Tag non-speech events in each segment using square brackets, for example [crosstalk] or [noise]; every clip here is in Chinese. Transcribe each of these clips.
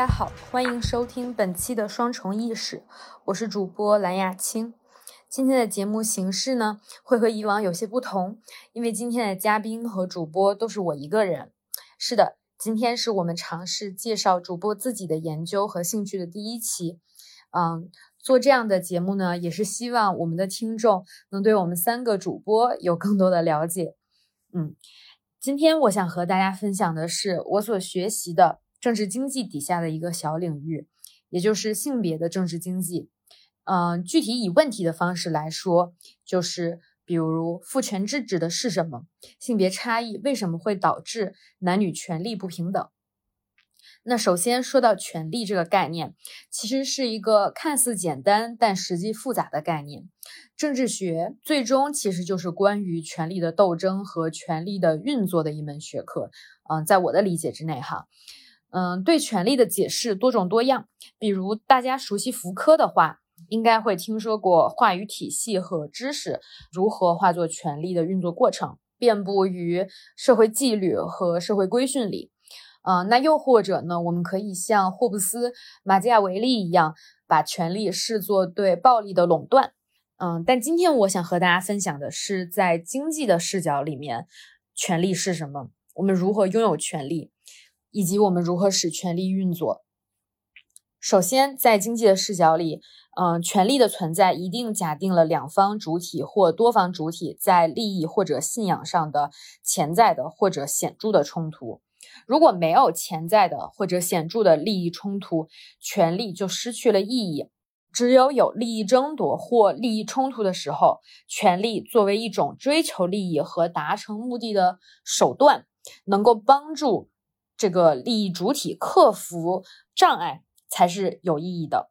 大家好，欢迎收听本期的双重意识，我是主播蓝雅青。今天的节目形式呢，会和以往有些不同，因为今天的嘉宾和主播都是我一个人。是的，今天是我们尝试介绍主播自己的研究和兴趣的第一期。嗯，做这样的节目呢，也是希望我们的听众能对我们三个主播有更多的了解。嗯，今天我想和大家分享的是我所学习的。政治经济底下的一个小领域，也就是性别的政治经济。嗯，具体以问题的方式来说，就是比如父权制指的是什么？性别差异为什么会导致男女权利不平等？那首先说到权利这个概念，其实是一个看似简单但实际复杂的概念。政治学最终其实就是关于权力的斗争和权力的运作的一门学科。嗯，在我的理解之内，哈。嗯，对权力的解释多种多样。比如大家熟悉福柯的话，应该会听说过话语体系和知识如何化作权力的运作过程，遍布于社会纪律和社会规训里。嗯，那又或者呢，我们可以像霍布斯、马基雅维利一样，把权力视作对暴力的垄断。嗯，但今天我想和大家分享的是，在经济的视角里面，权力是什么？我们如何拥有权力？以及我们如何使权力运作？首先，在经济的视角里，嗯，权力的存在一定假定了两方主体或多方主体在利益或者信仰上的潜在的或者显著的冲突。如果没有潜在的或者显著的利益冲突，权力就失去了意义。只有有利益争夺或利益冲突的时候，权力作为一种追求利益和达成目的的手段，能够帮助。这个利益主体克服障碍才是有意义的。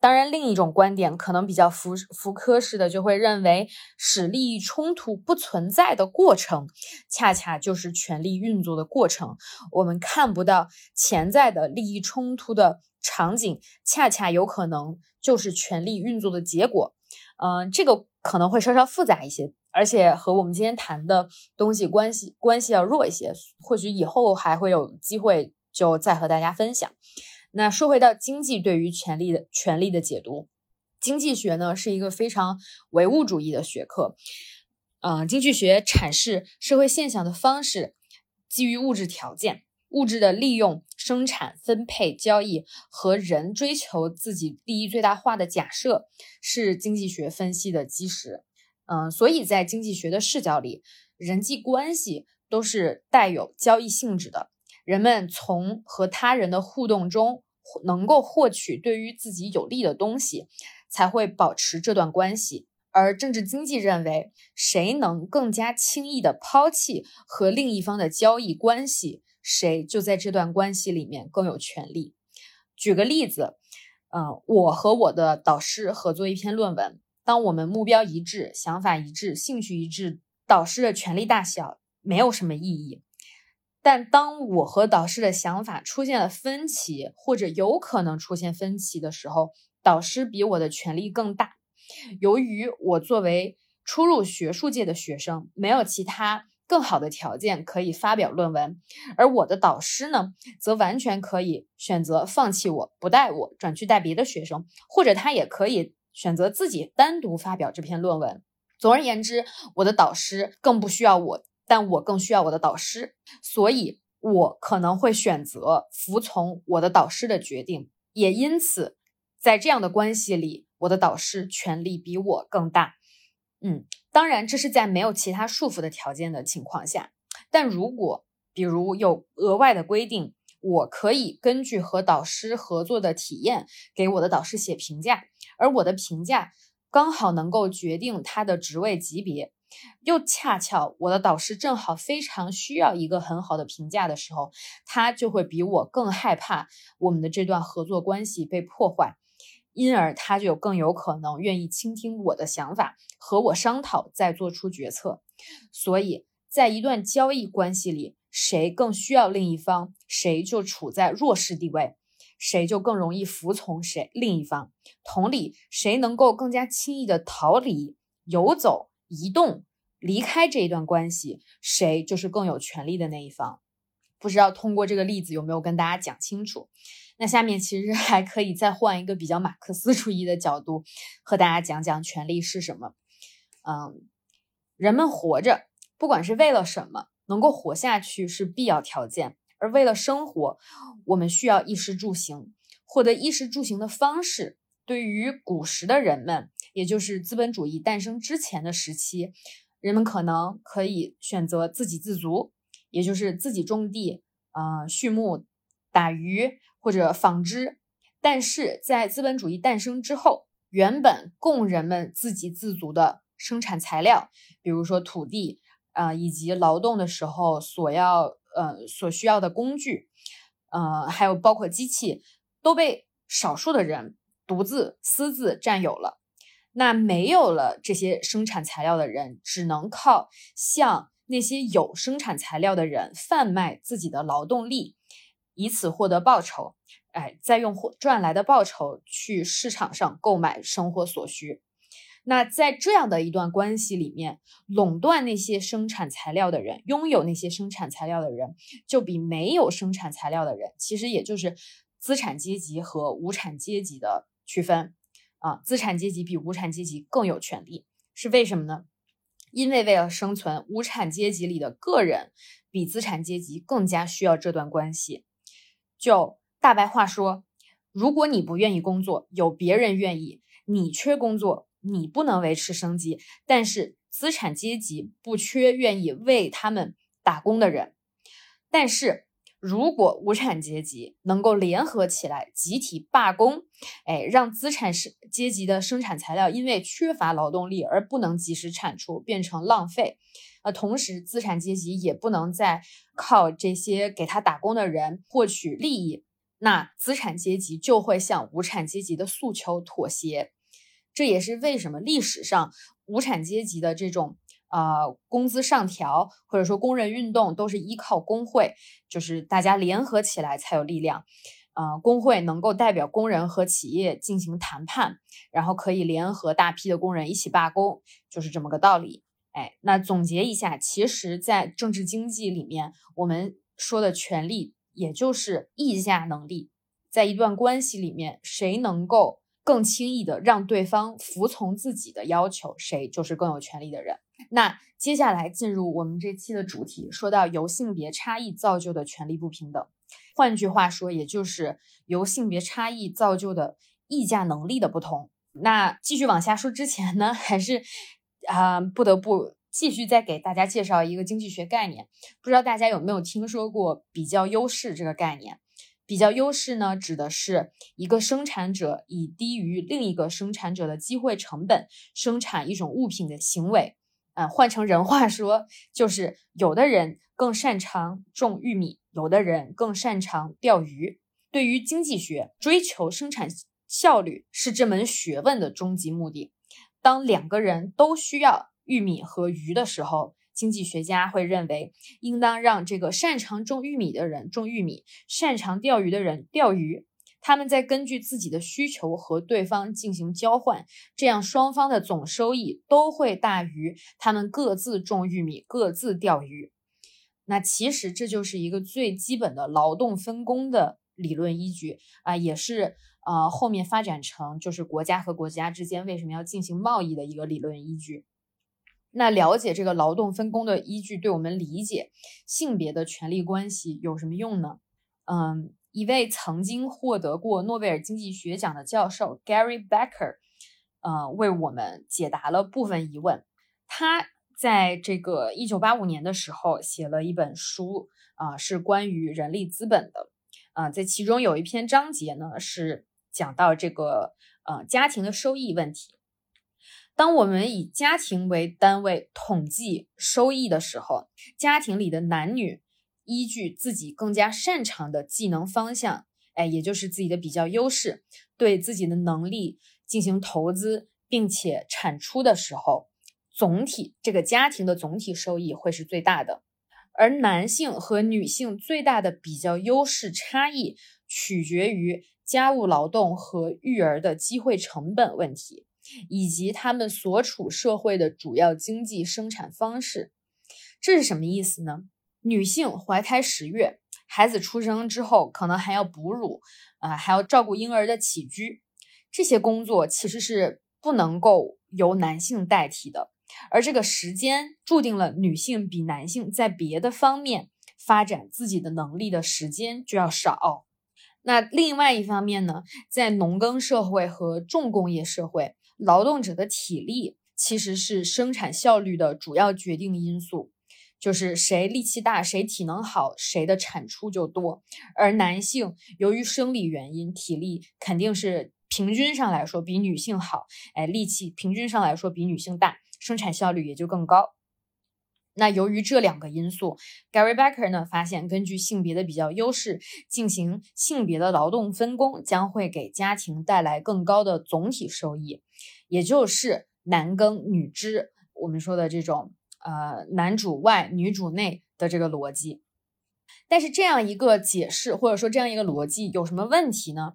当然，另一种观点可能比较福福柯式的，就会认为使利益冲突不存在的过程，恰恰就是权力运作的过程。我们看不到潜在的利益冲突的场景，恰恰有可能就是权力运作的结果。嗯，这个可能会稍稍复杂一些。而且和我们今天谈的东西关系关系要弱一些，或许以后还会有机会就再和大家分享。那说回到经济对于权力的权力的解读，经济学呢是一个非常唯物主义的学科。嗯，经济学阐释社会现象的方式基于物质条件、物质的利用、生产、分配、交易和人追求自己利益最大化的假设，是经济学分析的基石。嗯，所以在经济学的视角里，人际关系都是带有交易性质的。人们从和他人的互动中能够获取对于自己有利的东西，才会保持这段关系。而政治经济认为，谁能更加轻易地抛弃和另一方的交易关系，谁就在这段关系里面更有权利。举个例子，嗯，我和我的导师合作一篇论文。当我们目标一致、想法一致、兴趣一致，导师的权力大小没有什么意义。但当我和导师的想法出现了分歧，或者有可能出现分歧的时候，导师比我的权力更大。由于我作为初入学术界的学生，没有其他更好的条件可以发表论文，而我的导师呢，则完全可以选择放弃我不带我，转去带别的学生，或者他也可以。选择自己单独发表这篇论文。总而言之，我的导师更不需要我，但我更需要我的导师，所以我可能会选择服从我的导师的决定。也因此，在这样的关系里，我的导师权力比我更大。嗯，当然，这是在没有其他束缚的条件的情况下。但如果，比如有额外的规定，我可以根据和导师合作的体验，给我的导师写评价。而我的评价刚好能够决定他的职位级别，又恰巧我的导师正好非常需要一个很好的评价的时候，他就会比我更害怕我们的这段合作关系被破坏，因而他就更有可能愿意倾听我的想法，和我商讨再做出决策。所以在一段交易关系里，谁更需要另一方，谁就处在弱势地位。谁就更容易服从谁另一方。同理，谁能够更加轻易的逃离、游走、移动、离开这一段关系，谁就是更有权利的那一方。不知道通过这个例子有没有跟大家讲清楚？那下面其实 [laughs] 还可以再换一个比较马克思主义的角度，和大家讲讲权利是什么。嗯，人们活着，不管是为了什么，能够活下去是必要条件。而为了生活，我们需要衣食住行。获得衣食住行的方式，对于古时的人们，也就是资本主义诞生之前的时期，人们可能可以选择自给自足，也就是自己种地、呃畜牧、打鱼或者纺织。但是在资本主义诞生之后，原本供人们自给自足的生产材料，比如说土地，啊以及劳动的时候所要呃所需要的工具，呃还有包括机器。都被少数的人独自私自占有了，那没有了这些生产材料的人，只能靠向那些有生产材料的人贩卖自己的劳动力，以此获得报酬。哎，再用赚来的报酬去市场上购买生活所需。那在这样的一段关系里面，垄断那些生产材料的人，拥有那些生产材料的人，就比没有生产材料的人，其实也就是。资产阶级和无产阶级的区分啊，资产阶级比无产阶级更有权利，是为什么呢？因为为了生存，无产阶级里的个人比资产阶级更加需要这段关系。就大白话说，如果你不愿意工作，有别人愿意；你缺工作，你不能维持生计，但是资产阶级不缺愿意为他们打工的人，但是。如果无产阶级能够联合起来，集体罢工，哎，让资产是阶级的生产材料因为缺乏劳动力而不能及时产出，变成浪费，呃，同时资产阶级也不能再靠这些给他打工的人获取利益，那资产阶级就会向无产阶级的诉求妥协。这也是为什么历史上无产阶级的这种。呃，工资上调或者说工人运动都是依靠工会，就是大家联合起来才有力量。呃，工会能够代表工人和企业进行谈判，然后可以联合大批的工人一起罢工，就是这么个道理。哎，那总结一下，其实，在政治经济里面，我们说的权利也就是议价能力，在一段关系里面，谁能够更轻易的让对方服从自己的要求，谁就是更有权利的人。那接下来进入我们这期的主题，说到由性别差异造就的权利不平等，换句话说，也就是由性别差异造就的议价能力的不同。那继续往下说之前呢，还是啊不得不继续再给大家介绍一个经济学概念，不知道大家有没有听说过比较优势这个概念？比较优势呢，指的是一个生产者以低于另一个生产者的机会成本生产一种物品的行为。换成人话说，就是有的人更擅长种玉米，有的人更擅长钓鱼。对于经济学，追求生产效率是这门学问的终极目的。当两个人都需要玉米和鱼的时候，经济学家会认为，应当让这个擅长种玉米的人种玉米，擅长钓鱼的人钓鱼。他们在根据自己的需求和对方进行交换，这样双方的总收益都会大于他们各自种玉米、各自钓鱼。那其实这就是一个最基本的劳动分工的理论依据啊，也是呃后面发展成就是国家和国家之间为什么要进行贸易的一个理论依据。那了解这个劳动分工的依据，对我们理解性别的权利关系有什么用呢？嗯。一位曾经获得过诺贝尔经济学奖的教授 Gary Becker，呃，为我们解答了部分疑问。他在这个一九八五年的时候写了一本书，啊，是关于人力资本的。啊，在其中有一篇章节呢，是讲到这个呃家庭的收益问题。当我们以家庭为单位统计收益的时候，家庭里的男女。依据自己更加擅长的技能方向，哎，也就是自己的比较优势，对自己的能力进行投资，并且产出的时候，总体这个家庭的总体收益会是最大的。而男性和女性最大的比较优势差异，取决于家务劳动和育儿的机会成本问题，以及他们所处社会的主要经济生产方式。这是什么意思呢？女性怀胎十月，孩子出生之后可能还要哺乳，啊，还要照顾婴儿的起居，这些工作其实是不能够由男性代替的。而这个时间注定了女性比男性在别的方面发展自己的能力的时间就要少。那另外一方面呢，在农耕社会和重工业社会，劳动者的体力其实是生产效率的主要决定因素，就是谁力气大，谁体能好，谁的产出就多。而男性由于生理原因，体力肯定是平均上来说比女性好，哎，力气平均上来说比女性大，生产效率也就更高。那由于这两个因素，Gary Becker 呢发现，根据性别的比较优势进行性别的劳动分工，将会给家庭带来更高的总体收益，也就是男耕女织，我们说的这种呃男主外女主内的这个逻辑。但是这样一个解释或者说这样一个逻辑有什么问题呢？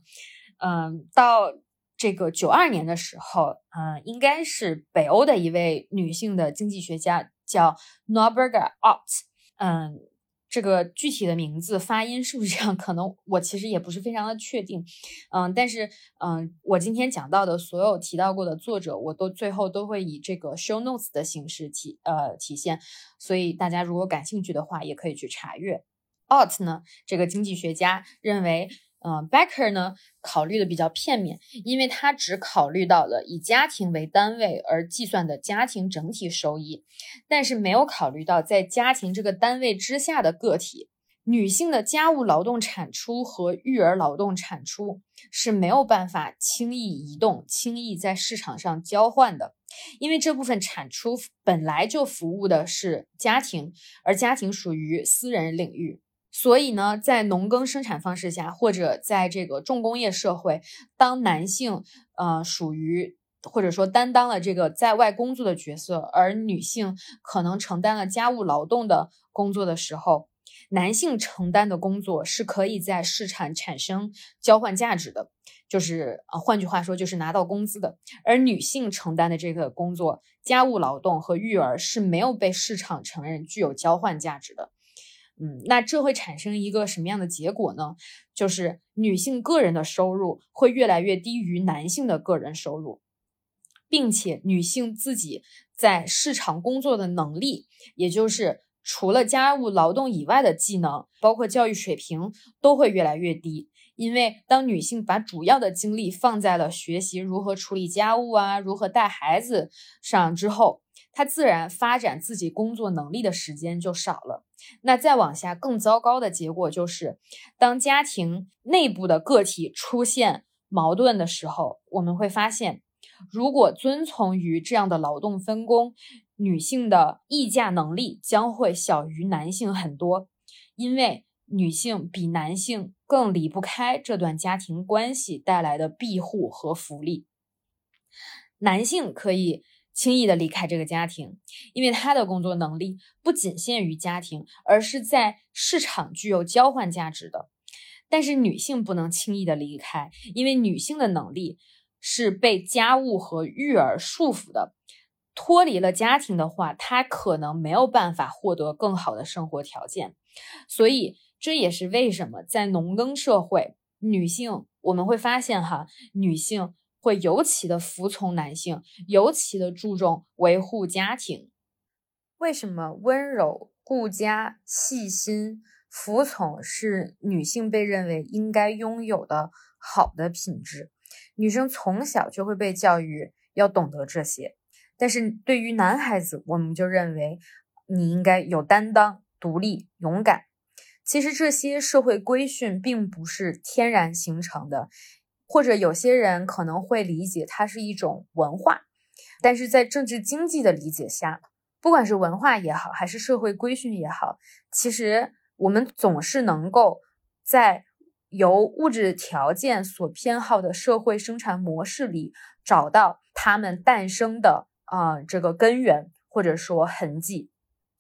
嗯，到这个九二年的时候，嗯，应该是北欧的一位女性的经济学家。叫 Norberger Ott，嗯，这个具体的名字发音是不是这样？可能我其实也不是非常的确定，嗯，但是嗯，我今天讲到的所有提到过的作者，我都最后都会以这个 show notes 的形式体呃体现，所以大家如果感兴趣的话，也可以去查阅。Ott 呢，这个经济学家认为。嗯，Becker 呢考虑的比较片面，因为他只考虑到了以家庭为单位而计算的家庭整体收益，但是没有考虑到在家庭这个单位之下的个体女性的家务劳动产出和育儿劳动产出是没有办法轻易移动、轻易在市场上交换的，因为这部分产出本来就服务的是家庭，而家庭属于私人领域。所以呢，在农耕生产方式下，或者在这个重工业社会，当男性呃属于或者说担当了这个在外工作的角色，而女性可能承担了家务劳动的工作的时候，男性承担的工作是可以在市场产生交换价值的，就是呃换句话说就是拿到工资的，而女性承担的这个工作，家务劳动和育儿是没有被市场承认具有交换价值的。嗯，那这会产生一个什么样的结果呢？就是女性个人的收入会越来越低于男性的个人收入，并且女性自己在市场工作的能力，也就是除了家务劳动以外的技能，包括教育水平，都会越来越低。因为当女性把主要的精力放在了学习如何处理家务啊、如何带孩子上之后，他自然发展自己工作能力的时间就少了。那再往下，更糟糕的结果就是，当家庭内部的个体出现矛盾的时候，我们会发现，如果遵从于这样的劳动分工，女性的议价能力将会小于男性很多，因为女性比男性更离不开这段家庭关系带来的庇护和福利，男性可以。轻易的离开这个家庭，因为他的工作能力不仅限于家庭，而是在市场具有交换价值的。但是女性不能轻易的离开，因为女性的能力是被家务和育儿束缚的。脱离了家庭的话，她可能没有办法获得更好的生活条件。所以这也是为什么在农耕社会，女性我们会发现哈，女性。会尤其的服从男性，尤其的注重维护家庭。为什么温柔、顾家、细心、服从是女性被认为应该拥有的好的品质？女生从小就会被教育要懂得这些，但是对于男孩子，我们就认为你应该有担当、独立、勇敢。其实这些社会规训并不是天然形成的。或者有些人可能会理解它是一种文化，但是在政治经济的理解下，不管是文化也好，还是社会规训也好，其实我们总是能够在由物质条件所偏好的社会生产模式里找到它们诞生的啊这个根源或者说痕迹。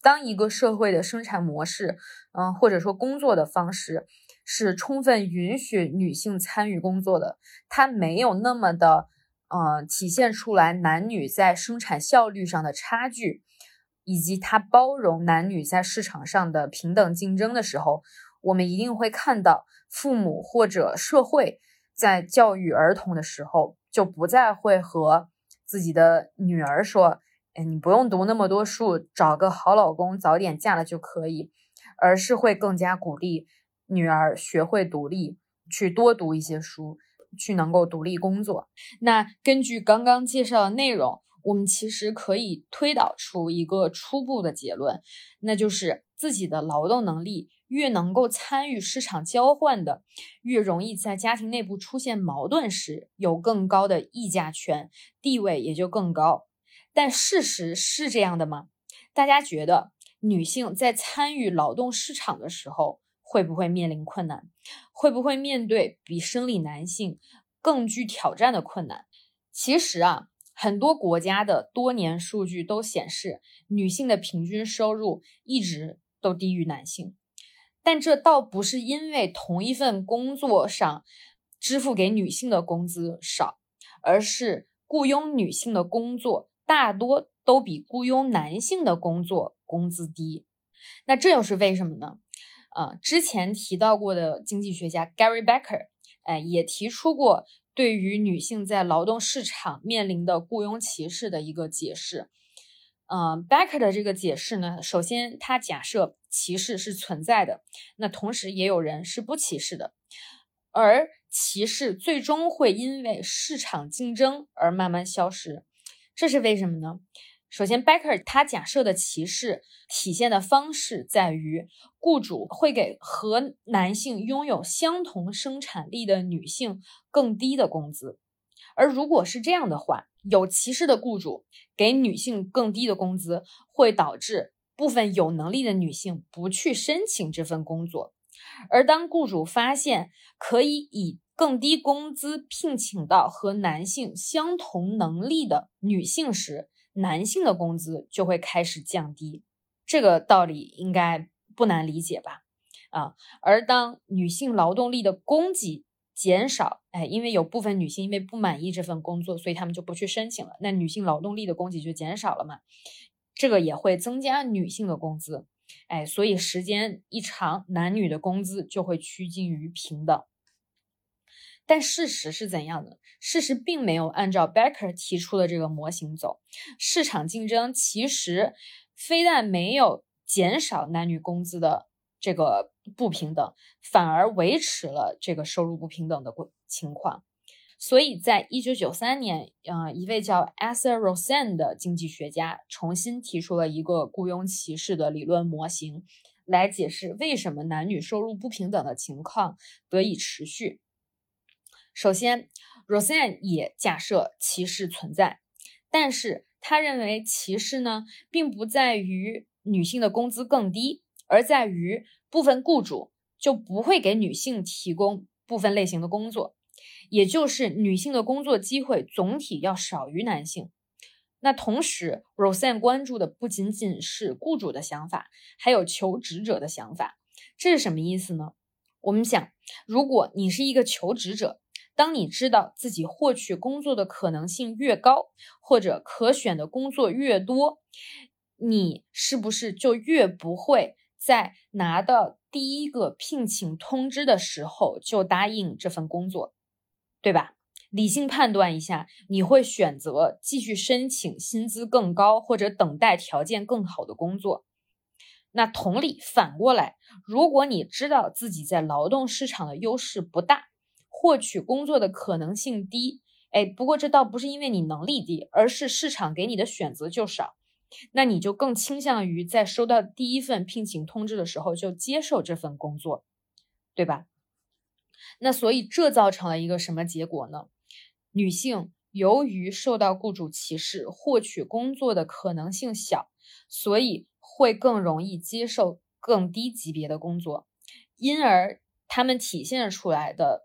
当一个社会的生产模式，嗯，或者说工作的方式。是充分允许女性参与工作的，它没有那么的，呃，体现出来男女在生产效率上的差距，以及它包容男女在市场上的平等竞争的时候，我们一定会看到父母或者社会在教育儿童的时候，就不再会和自己的女儿说：“哎，你不用读那么多书，找个好老公，早点嫁了就可以。”而是会更加鼓励女儿学会独立，去多读一些书，去能够独立工作。那根据刚刚介绍的内容，我们其实可以推导出一个初步的结论，那就是自己的劳动能力。越能够参与市场交换的，越容易在家庭内部出现矛盾时有更高的议价权，地位也就更高。但事实是这样的吗？大家觉得女性在参与劳动市场的时候会不会面临困难？会不会面对比生理男性更具挑战的困难？其实啊，很多国家的多年数据都显示，女性的平均收入一直都低于男性。但这倒不是因为同一份工作上支付给女性的工资少，而是雇佣女性的工作大多都比雇佣男性的工作工资低。那这又是为什么呢？啊，之前提到过的经济学家 Gary Becker，哎，也提出过对于女性在劳动市场面临的雇佣歧视的一个解释。嗯，Becker 的这个解释呢，首先他假设歧视是存在的，那同时也有人是不歧视的，而歧视最终会因为市场竞争而慢慢消失，这是为什么呢？首先，Becker 他假设的歧视体现的方式在于，雇主会给和男性拥有相同生产力的女性更低的工资。而如果是这样的话，有歧视的雇主给女性更低的工资，会导致部分有能力的女性不去申请这份工作。而当雇主发现可以以更低工资聘请到和男性相同能力的女性时，男性的工资就会开始降低。这个道理应该不难理解吧？啊，而当女性劳动力的供给，减少，哎，因为有部分女性因为不满意这份工作，所以她们就不去申请了。那女性劳动力的供给就减少了嘛，这个也会增加女性的工资，哎，所以时间一长，男女的工资就会趋近于平等。但事实是怎样的？事实并没有按照 Becker 提出的这个模型走，市场竞争其实非但没有减少男女工资的。这个不平等反而维持了这个收入不平等的情况，所以在一九九三年，呃，一位叫 Asa Rosen 的经济学家重新提出了一个雇佣歧视的理论模型，来解释为什么男女收入不平等的情况得以持续。首先，Roseanne 也假设歧视存在，但是他认为歧视呢，并不在于女性的工资更低。而在于部分雇主就不会给女性提供部分类型的工作，也就是女性的工作机会总体要少于男性。那同时，Roseanne 关注的不仅仅是雇主的想法，还有求职者的想法。这是什么意思呢？我们想，如果你是一个求职者，当你知道自己获取工作的可能性越高，或者可选的工作越多，你是不是就越不会？在拿到第一个聘请通知的时候就答应这份工作，对吧？理性判断一下，你会选择继续申请薪资更高或者等待条件更好的工作。那同理，反过来，如果你知道自己在劳动市场的优势不大，获取工作的可能性低，哎，不过这倒不是因为你能力低，而是市场给你的选择就少。那你就更倾向于在收到第一份聘请通知的时候就接受这份工作，对吧？那所以这造成了一个什么结果呢？女性由于受到雇主歧视，获取工作的可能性小，所以会更容易接受更低级别的工作，因而他们体现出来的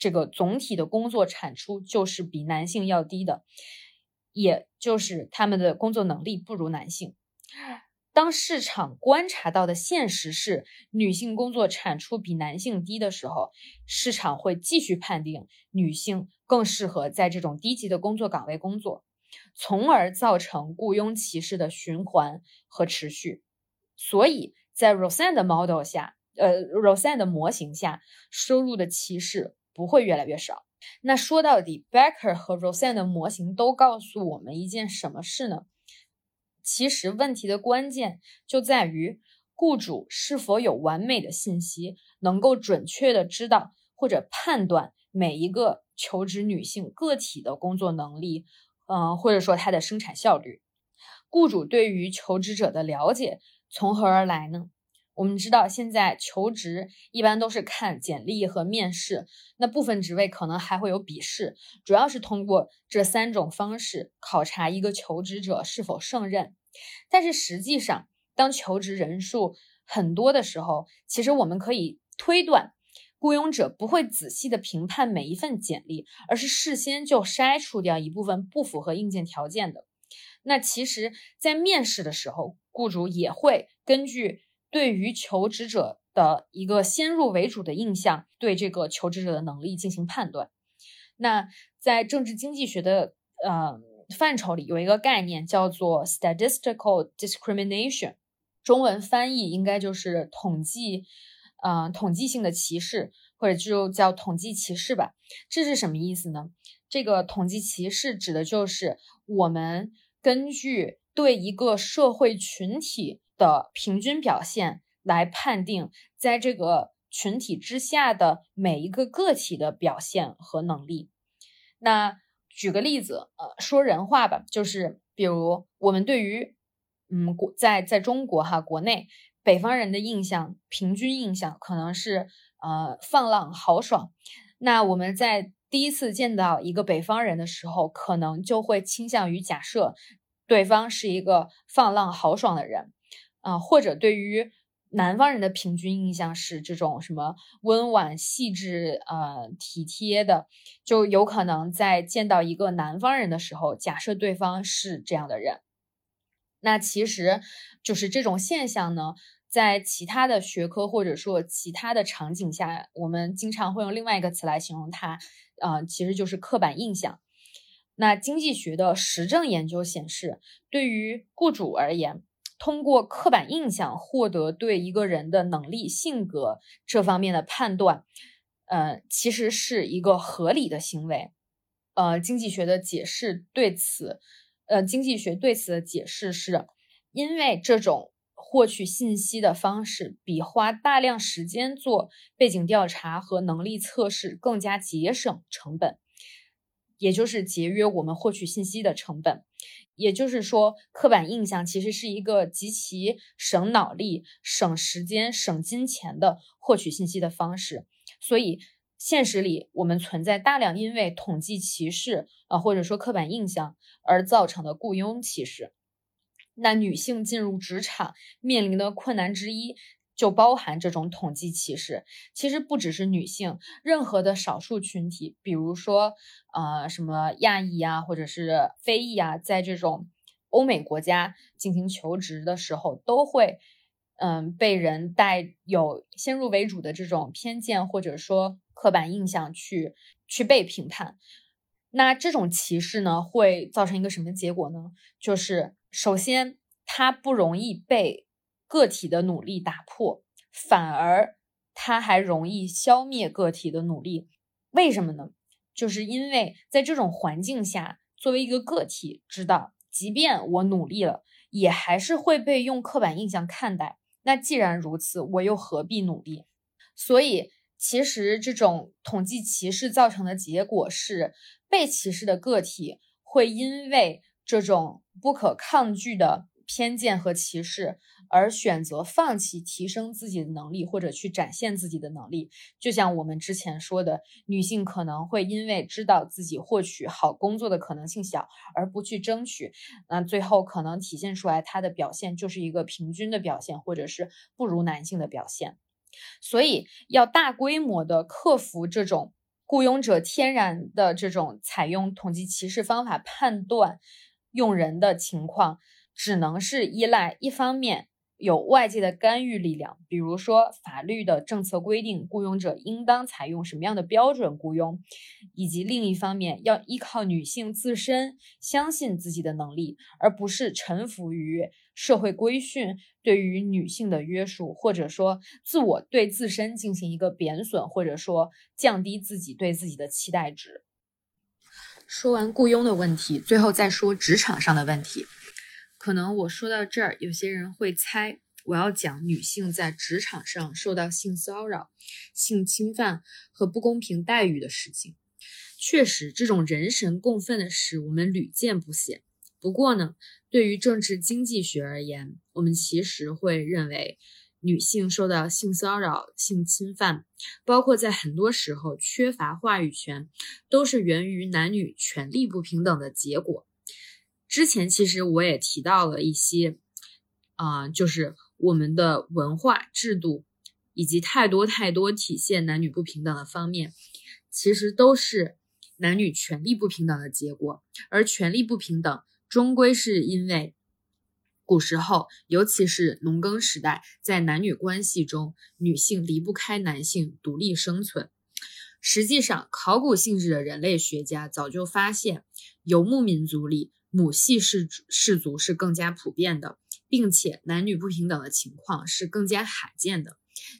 这个总体的工作产出就是比男性要低的。也就是他们的工作能力不如男性。当市场观察到的现实是女性工作产出比男性低的时候，市场会继续判定女性更适合在这种低级的工作岗位工作，从而造成雇佣歧视的循环和持续。所以在 Rosen 的 model 下，呃，Rosan 的模型下，收入的歧视不会越来越少。那说到底，Becker 和 Roseanne 的模型都告诉我们一件什么事呢？其实问题的关键就在于雇主是否有完美的信息，能够准确的知道或者判断每一个求职女性个体的工作能力，嗯，或者说她的生产效率。雇主对于求职者的了解从何而来呢？我们知道，现在求职一般都是看简历和面试，那部分职位可能还会有笔试，主要是通过这三种方式考察一个求职者是否胜任。但是实际上，当求职人数很多的时候，其实我们可以推断，雇佣者不会仔细的评判每一份简历，而是事先就筛除掉一部分不符合硬件条件的。那其实，在面试的时候，雇主也会根据对于求职者的一个先入为主的印象，对这个求职者的能力进行判断。那在政治经济学的呃范畴里，有一个概念叫做 statistical discrimination，中文翻译应该就是统计，呃，统计性的歧视，或者就叫统计歧视吧。这是什么意思呢？这个统计歧视指的就是我们根据对一个社会群体。的平均表现来判定，在这个群体之下的每一个个体的表现和能力。那举个例子，呃，说人话吧，就是比如我们对于，嗯，国在在中国哈，国内北方人的印象，平均印象可能是呃放浪豪爽。那我们在第一次见到一个北方人的时候，可能就会倾向于假设对方是一个放浪豪爽的人。啊，或者对于南方人的平均印象是这种什么温婉细致、呃体贴的，就有可能在见到一个南方人的时候，假设对方是这样的人。那其实就是这种现象呢，在其他的学科或者说其他的场景下，我们经常会用另外一个词来形容它，呃，其实就是刻板印象。那经济学的实证研究显示，对于雇主而言，通过刻板印象获得对一个人的能力、性格这方面的判断，呃，其实是一个合理的行为。呃，经济学的解释对此，呃，经济学对此的解释是，因为这种获取信息的方式比花大量时间做背景调查和能力测试更加节省成本，也就是节约我们获取信息的成本。也就是说，刻板印象其实是一个极其省脑力、省时间、省金钱的获取信息的方式。所以，现实里我们存在大量因为统计歧视啊，或者说刻板印象而造成的雇佣歧视。那女性进入职场面临的困难之一。就包含这种统计歧视，其实不只是女性，任何的少数群体，比如说，呃，什么亚裔啊，或者是非裔啊，在这种欧美国家进行求职的时候，都会，嗯，被人带有先入为主的这种偏见，或者说刻板印象去去被评判。那这种歧视呢，会造成一个什么结果呢？就是首先，它不容易被。个体的努力打破，反而它还容易消灭个体的努力。为什么呢？就是因为在这种环境下，作为一个个体，知道即便我努力了，也还是会被用刻板印象看待。那既然如此，我又何必努力？所以，其实这种统计歧视造成的结果是，被歧视的个体会因为这种不可抗拒的。偏见和歧视，而选择放弃提升自己的能力，或者去展现自己的能力。就像我们之前说的，女性可能会因为知道自己获取好工作的可能性小，而不去争取，那最后可能体现出来她的表现就是一个平均的表现，或者是不如男性的表现。所以，要大规模的克服这种雇佣者天然的这种采用统计歧视方法判断用人的情况。只能是依赖一方面有外界的干预力量，比如说法律的政策规定，雇佣者应当采用什么样的标准雇佣，以及另一方面要依靠女性自身相信自己的能力，而不是臣服于社会规训对于女性的约束，或者说自我对自身进行一个贬损，或者说降低自己对自己的期待值。说完雇佣的问题，最后再说职场上的问题。可能我说到这儿，有些人会猜我要讲女性在职场上受到性骚扰、性侵犯和不公平待遇的事情。确实，这种人神共愤的事我们屡见不鲜。不过呢，对于政治经济学而言，我们其实会认为，女性受到性骚扰、性侵犯，包括在很多时候缺乏话语权，都是源于男女权利不平等的结果。之前其实我也提到了一些，啊，就是我们的文化制度以及太多太多体现男女不平等的方面，其实都是男女权利不平等的结果。而权利不平等，终归是因为古时候，尤其是农耕时代，在男女关系中，女性离不开男性独立生存。实际上，考古性质的人类学家早就发现，游牧民族里。母系氏氏族是更加普遍的，并且男女不平等的情况是更加罕见的。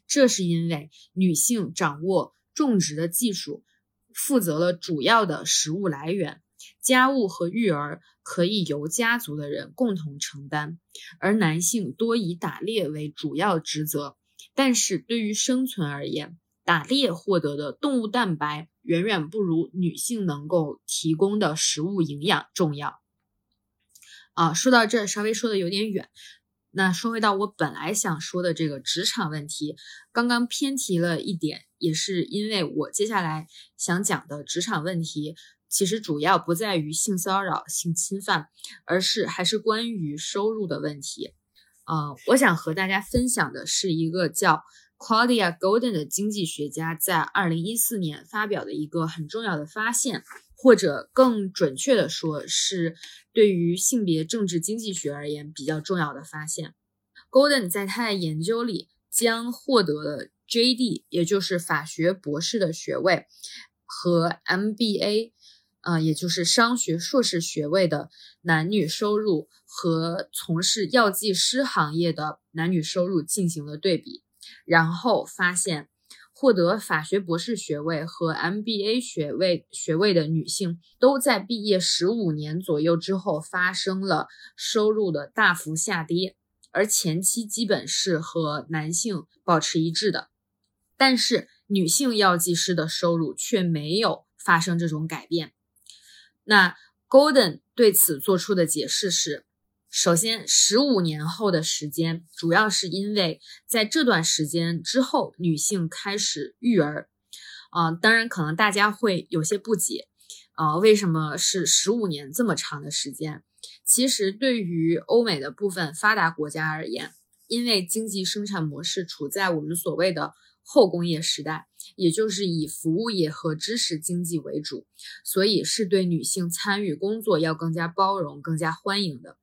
这是因为女性掌握种植的技术，负责了主要的食物来源，家务和育儿可以由家族的人共同承担，而男性多以打猎为主要职责。但是对于生存而言，打猎获得的动物蛋白远远不如女性能够提供的食物营养重要。啊，说到这稍微说的有点远，那说回到我本来想说的这个职场问题，刚刚偏题了一点，也是因为我接下来想讲的职场问题，其实主要不在于性骚扰、性侵犯，而是还是关于收入的问题。啊，我想和大家分享的是一个叫 Claudia Golden 的经济学家在二零一四年发表的一个很重要的发现。或者更准确的说，是对于性别政治经济学而言比较重要的发现。Golden 在他的研究里，将获得了 JD，也就是法学博士的学位，和 MBA，啊，也就是商学硕士学位的男女收入和从事药剂师行业的男女收入进行了对比，然后发现。获得法学博士学位和 MBA 学位学位的女性，都在毕业十五年左右之后发生了收入的大幅下跌，而前期基本是和男性保持一致的。但是女性药剂师的收入却没有发生这种改变。那 Golden 对此做出的解释是。首先，十五年后的时间，主要是因为在这段时间之后，女性开始育儿。啊，当然，可能大家会有些不解，啊，为什么是十五年这么长的时间？其实，对于欧美的部分发达国家而言，因为经济生产模式处在我们所谓的后工业时代，也就是以服务业和知识经济为主，所以是对女性参与工作要更加包容、更加欢迎的。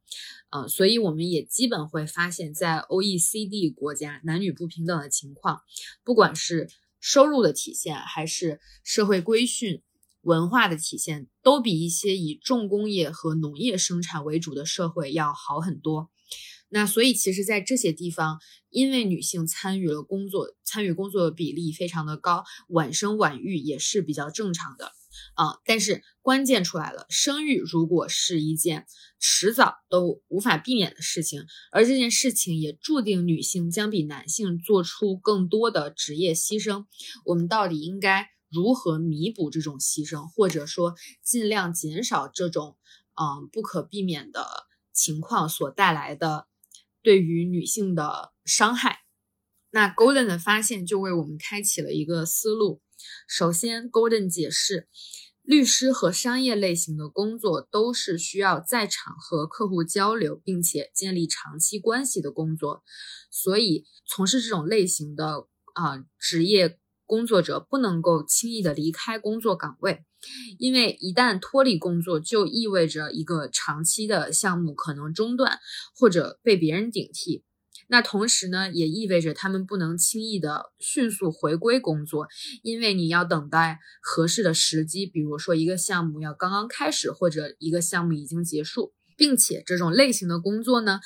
呃，所以我们也基本会发现，在 OECD 国家，男女不平等的情况，不管是收入的体现，还是社会规训、文化的体现，都比一些以重工业和农业生产为主的社会要好很多。那所以，其实，在这些地方，因为女性参与了工作，参与工作的比例非常的高，晚生晚育也是比较正常的。啊，但是关键出来了，生育如果是一件迟早都无法避免的事情，而这件事情也注定女性将比男性做出更多的职业牺牲。我们到底应该如何弥补这种牺牲，或者说尽量减少这种嗯不可避免的情况所带来的对于女性的伤害？那 Golden 的发现就为我们开启了一个思路。首先，Golden 解释，律师和商业类型的工作都是需要在场和客户交流，并且建立长期关系的工作，所以从事这种类型的啊职业工作者不能够轻易的离开工作岗位，因为一旦脱离工作，就意味着一个长期的项目可能中断或者被别人顶替。那同时呢，也意味着他们不能轻易的迅速回归工作，因为你要等待合适的时机，比如说一个项目要刚刚开始，或者一个项目已经结束，并且这种类型的工作呢，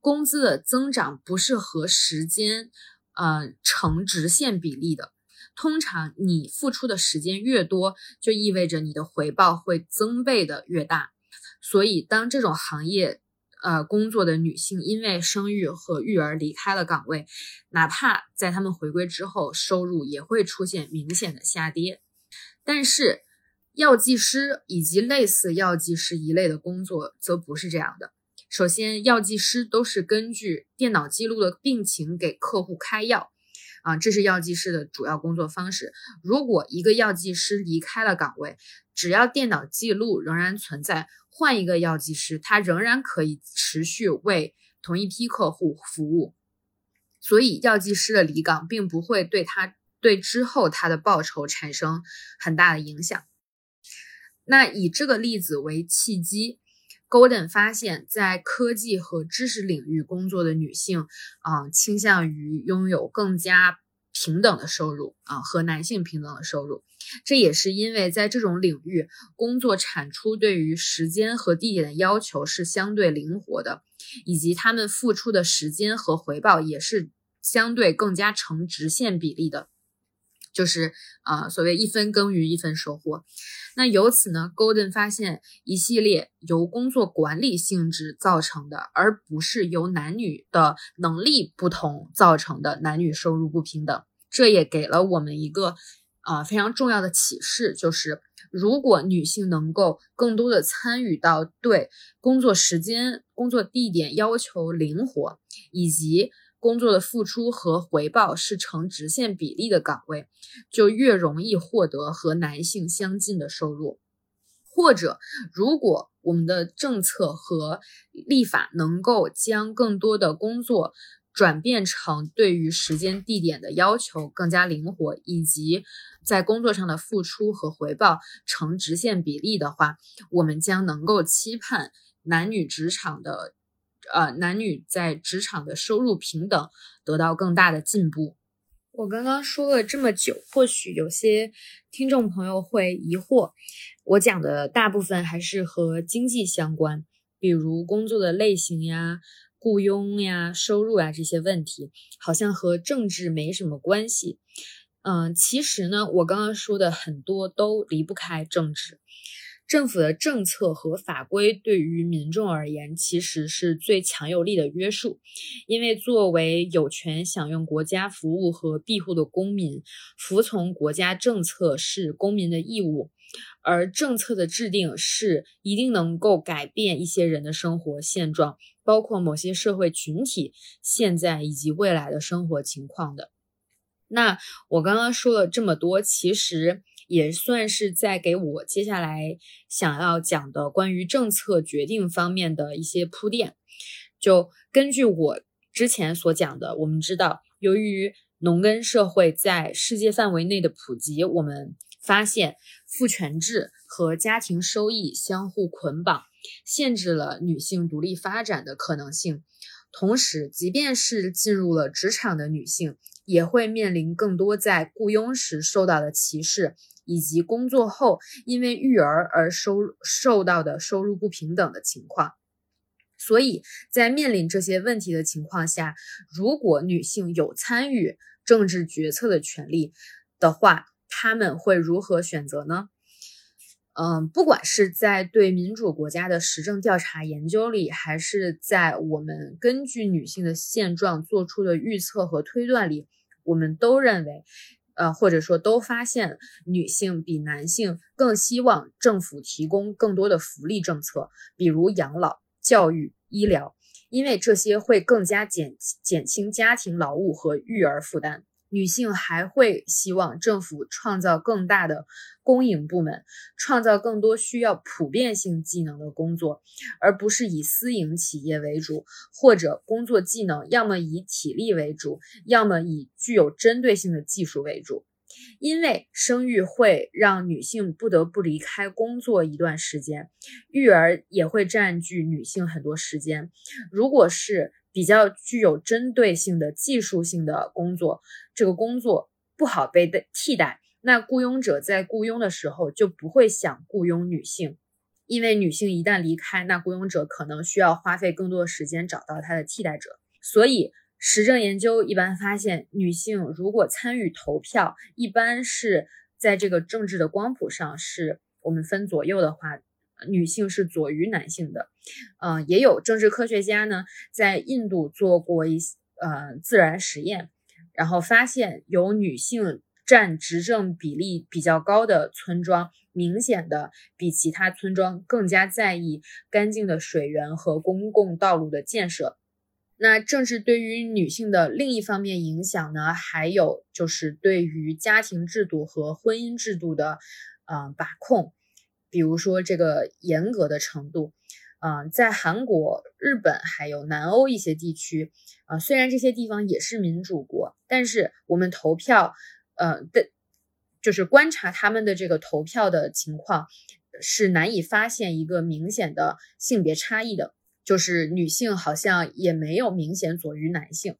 工资的增长不是和时间，呃，成直线比例的。通常你付出的时间越多，就意味着你的回报会增倍的越大。所以，当这种行业，呃，工作的女性因为生育和育儿离开了岗位，哪怕在她们回归之后，收入也会出现明显的下跌。但是，药剂师以及类似药剂师一类的工作则不是这样的。首先，药剂师都是根据电脑记录的病情给客户开药，啊，这是药剂师的主要工作方式。如果一个药剂师离开了岗位，只要电脑记录仍然存在。换一个药剂师，他仍然可以持续为同一批客户服务，所以药剂师的离岗并不会对他对之后他的报酬产生很大的影响。那以这个例子为契机，Golden 发现，在科技和知识领域工作的女性，啊，倾向于拥有更加平等的收入，啊，和男性平等的收入。这也是因为在这种领域，工作产出对于时间和地点的要求是相对灵活的，以及他们付出的时间和回报也是相对更加成直线比例的，就是啊，所谓一分耕耘一分收获。那由此呢，Golden 发现一系列由工作管理性质造成的，而不是由男女的能力不同造成的男女收入不平等。这也给了我们一个。啊，非常重要的启示就是，如果女性能够更多的参与到对工作时间、工作地点要求灵活，以及工作的付出和回报是成直线比例的岗位，就越容易获得和男性相近的收入。或者，如果我们的政策和立法能够将更多的工作，转变成对于时间地点的要求更加灵活，以及在工作上的付出和回报成直线比例的话，我们将能够期盼男女职场的，呃，男女在职场的收入平等得到更大的进步。我刚刚说了这么久，或许有些听众朋友会疑惑，我讲的大部分还是和经济相关，比如工作的类型呀。雇佣呀、收入啊这些问题，好像和政治没什么关系。嗯，其实呢，我刚刚说的很多都离不开政治。政府的政策和法规对于民众而言，其实是最强有力的约束。因为作为有权享用国家服务和庇护的公民，服从国家政策是公民的义务。而政策的制定是一定能够改变一些人的生活现状。包括某些社会群体现在以及未来的生活情况的。那我刚刚说了这么多，其实也算是在给我接下来想要讲的关于政策决定方面的一些铺垫。就根据我之前所讲的，我们知道，由于农耕社会在世界范围内的普及，我们发现父权制和家庭收益相互捆绑。限制了女性独立发展的可能性，同时，即便是进入了职场的女性，也会面临更多在雇佣时受到的歧视，以及工作后因为育儿而收受到的收入不平等的情况。所以在面临这些问题的情况下，如果女性有参与政治决策的权利的话，她们会如何选择呢？嗯，不管是在对民主国家的实证调查研究里，还是在我们根据女性的现状做出的预测和推断里，我们都认为，呃，或者说都发现，女性比男性更希望政府提供更多的福利政策，比如养老、教育、医疗，因为这些会更加减减轻家庭劳务和育儿负担。女性还会希望政府创造更大的公营部门，创造更多需要普遍性技能的工作，而不是以私营企业为主，或者工作技能要么以体力为主，要么以具有针对性的技术为主。因为生育会让女性不得不离开工作一段时间，育儿也会占据女性很多时间。如果是比较具有针对性的技术性的工作，这个工作不好被的替代，那雇佣者在雇佣的时候就不会想雇佣女性，因为女性一旦离开，那雇佣者可能需要花费更多的时间找到他的替代者。所以，实证研究一般发现，女性如果参与投票，一般是在这个政治的光谱上，是我们分左右的话。女性是左于男性的，呃，也有政治科学家呢，在印度做过一呃自然实验，然后发现有女性占执政比例比较高的村庄，明显的比其他村庄更加在意干净的水源和公共道路的建设。那政治对于女性的另一方面影响呢，还有就是对于家庭制度和婚姻制度的呃把控。比如说这个严格的程度，嗯，在韩国、日本还有南欧一些地区，啊，虽然这些地方也是民主国，但是我们投票，呃的，就是观察他们的这个投票的情况，是难以发现一个明显的性别差异的，就是女性好像也没有明显左于男性。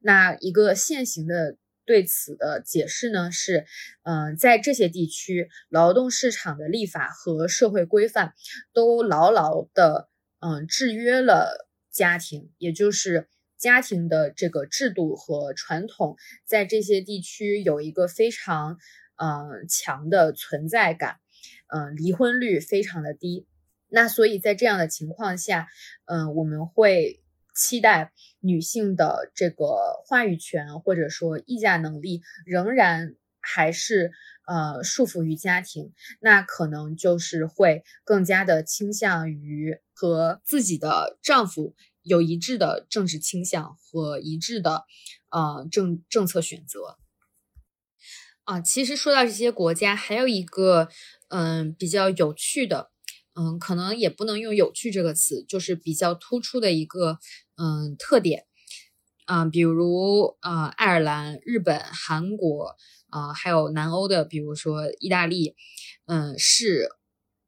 那一个现行的。对此的解释呢是，嗯，在这些地区，劳动市场的立法和社会规范都牢牢的，嗯，制约了家庭，也就是家庭的这个制度和传统，在这些地区有一个非常，嗯，强的存在感，嗯，离婚率非常的低。那所以在这样的情况下，嗯，我们会。期待女性的这个话语权或者说议价能力仍然还是呃束缚于家庭，那可能就是会更加的倾向于和自己的丈夫有一致的政治倾向和一致的呃政政策选择。啊，其实说到这些国家，还有一个嗯比较有趣的。嗯，可能也不能用“有趣”这个词，就是比较突出的一个嗯特点，嗯，比如呃爱尔兰、日本、韩国啊，还有南欧的，比如说意大利，嗯，是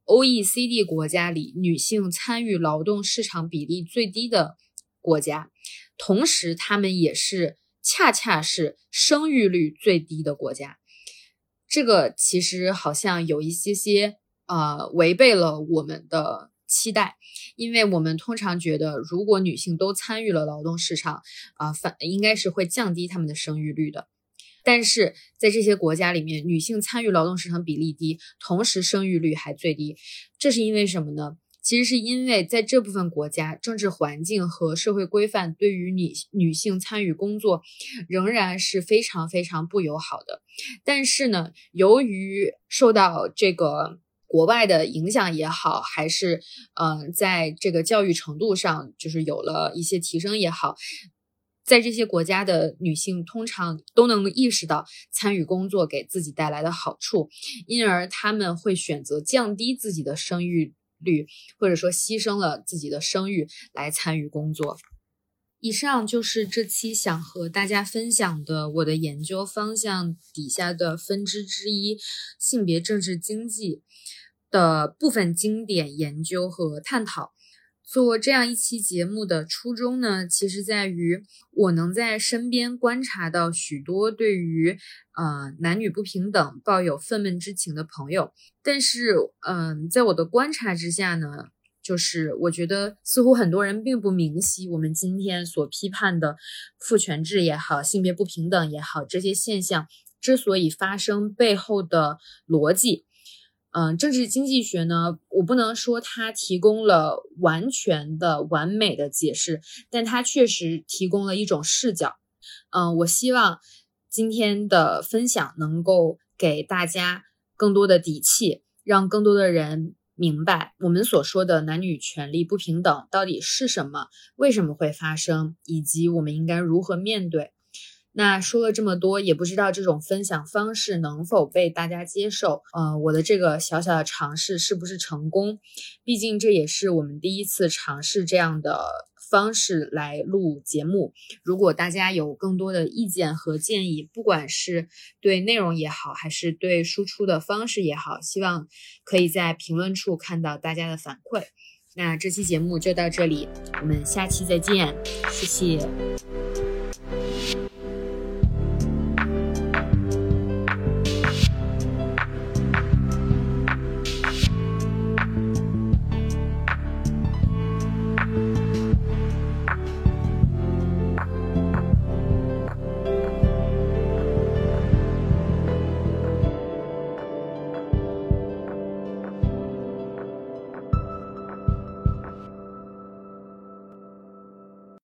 OECD 国家里女性参与劳动市场比例最低的国家，同时他们也是恰恰是生育率最低的国家。这个其实好像有一些些。呃，违背了我们的期待，因为我们通常觉得，如果女性都参与了劳动市场，啊，反应该是会降低他们的生育率的。但是在这些国家里面，女性参与劳动市场比例低，同时生育率还最低，这是因为什么呢？其实是因为在这部分国家，政治环境和社会规范对于女女性参与工作仍然是非常非常不友好的。但是呢，由于受到这个。国外的影响也好，还是嗯，在这个教育程度上，就是有了一些提升也好，在这些国家的女性通常都能意识到参与工作给自己带来的好处，因而他们会选择降低自己的生育率，或者说牺牲了自己的生育来参与工作。以上就是这期想和大家分享的我的研究方向底下的分支之一——性别政治经济。的部分经典研究和探讨。做这样一期节目的初衷呢，其实在于我能在身边观察到许多对于呃男女不平等抱有愤懑之情的朋友。但是，嗯，在我的观察之下呢，就是我觉得似乎很多人并不明晰我们今天所批判的父权制也好、性别不平等也好这些现象之所以发生背后的逻辑。嗯，政治经济学呢，我不能说它提供了完全的完美的解释，但它确实提供了一种视角。嗯，我希望今天的分享能够给大家更多的底气，让更多的人明白我们所说的男女权利不平等到底是什么，为什么会发生，以及我们应该如何面对。那说了这么多，也不知道这种分享方式能否被大家接受。呃，我的这个小小的尝试是不是成功？毕竟这也是我们第一次尝试这样的方式来录节目。如果大家有更多的意见和建议，不管是对内容也好，还是对输出的方式也好，希望可以在评论处看到大家的反馈。那这期节目就到这里，我们下期再见，谢谢。